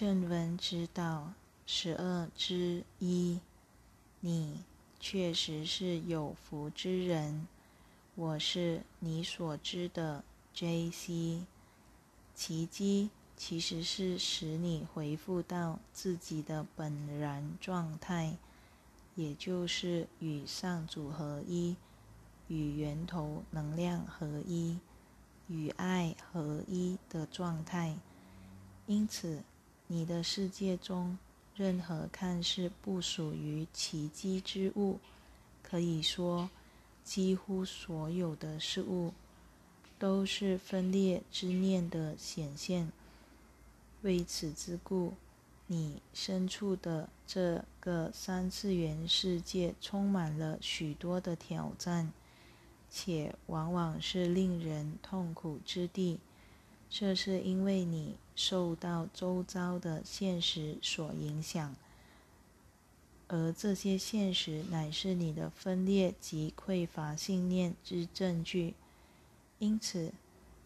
正文指导十二之一，你确实是有福之人。我是你所知的 J.C. 奇迹其实是使你回复到自己的本然状态，也就是与上主合一，与源头能量合一，与爱合一的状态。因此，你的世界中任何看似不属于奇迹之物，可以说。几乎所有的事物都是分裂之念的显现。为此之故，你身处的这个三次元世界充满了许多的挑战，且往往是令人痛苦之地。这是因为你受到周遭的现实所影响。而这些现实乃是你的分裂及匮乏信念之证据，因此，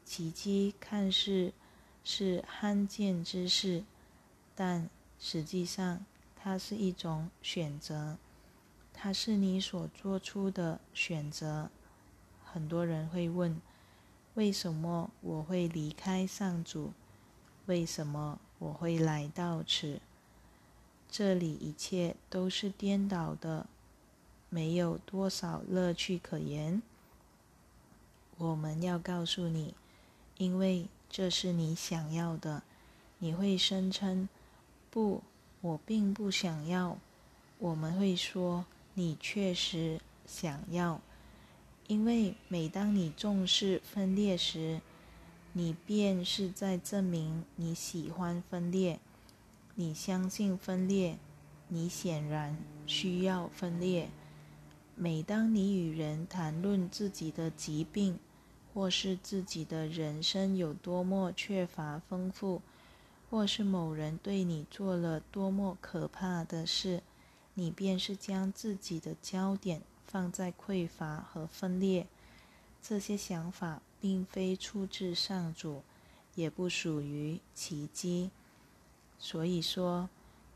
奇迹看似是罕见之事，但实际上它是一种选择，它是你所做出的选择。很多人会问：为什么我会离开上主？为什么我会来到此？这里一切都是颠倒的，没有多少乐趣可言。我们要告诉你，因为这是你想要的，你会声称：“不，我并不想要。”我们会说：“你确实想要，因为每当你重视分裂时，你便是在证明你喜欢分裂。”你相信分裂，你显然需要分裂。每当你与人谈论自己的疾病，或是自己的人生有多么缺乏丰富，或是某人对你做了多么可怕的事，你便是将自己的焦点放在匮乏和分裂。这些想法并非出自上主，也不属于奇迹。所以说，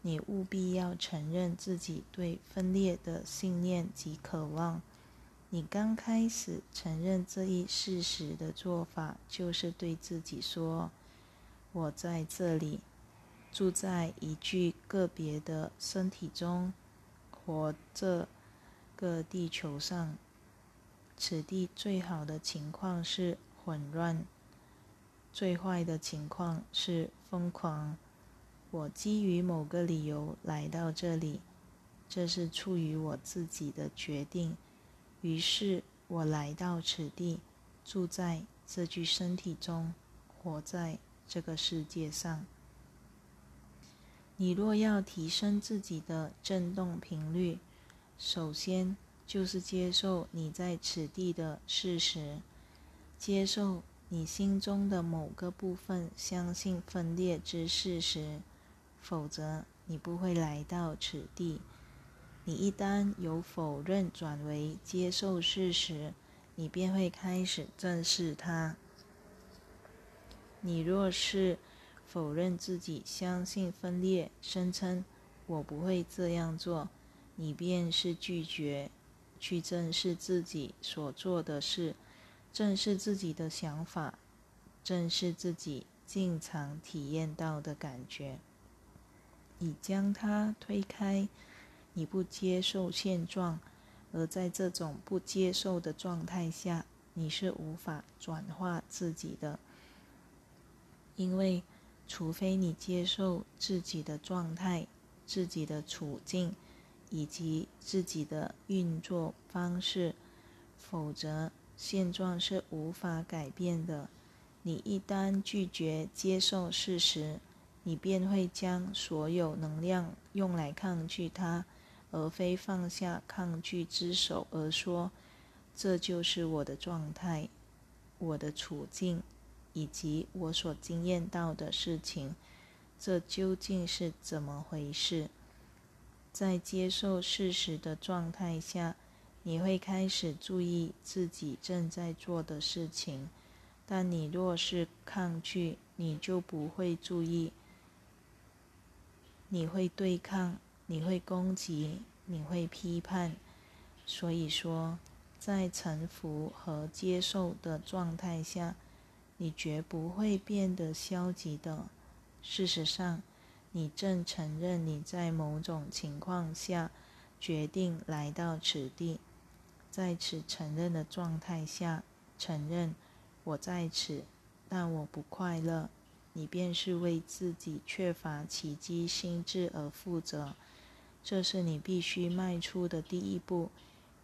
你务必要承认自己对分裂的信念及渴望。你刚开始承认这一事实的做法，就是对自己说：“我在这里，住在一具个别的身体中，活着个地球上。此地最好的情况是混乱，最坏的情况是疯狂。”我基于某个理由来到这里，这是出于我自己的决定。于是我来到此地，住在这具身体中，活在这个世界上。你若要提升自己的振动频率，首先就是接受你在此地的事实，接受你心中的某个部分相信分裂之事实。否则，你不会来到此地。你一旦由否认转为接受事实，你便会开始正视它。你若是否认自己相信分裂，声称“我不会这样做”，你便是拒绝去正视自己所做的事，正视自己的想法，正视自己经常体验到的感觉。你将它推开，你不接受现状，而在这种不接受的状态下，你是无法转化自己的。因为，除非你接受自己的状态、自己的处境以及自己的运作方式，否则现状是无法改变的。你一旦拒绝接受事实，你便会将所有能量用来抗拒它，而非放下抗拒之手，而说：“这就是我的状态，我的处境，以及我所经验到的事情。这究竟是怎么回事？”在接受事实的状态下，你会开始注意自己正在做的事情；但你若是抗拒，你就不会注意。你会对抗，你会攻击，你会批判。所以说，在臣服和接受的状态下，你绝不会变得消极的。事实上，你正承认你在某种情况下决定来到此地，在此承认的状态下，承认我在此，但我不快乐。你便是为自己缺乏奇迹心智而负责，这是你必须迈出的第一步，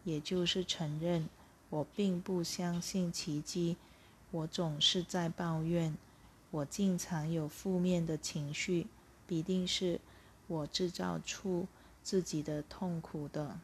也就是承认我并不相信奇迹，我总是在抱怨，我经常有负面的情绪，一定是我制造出自己的痛苦的。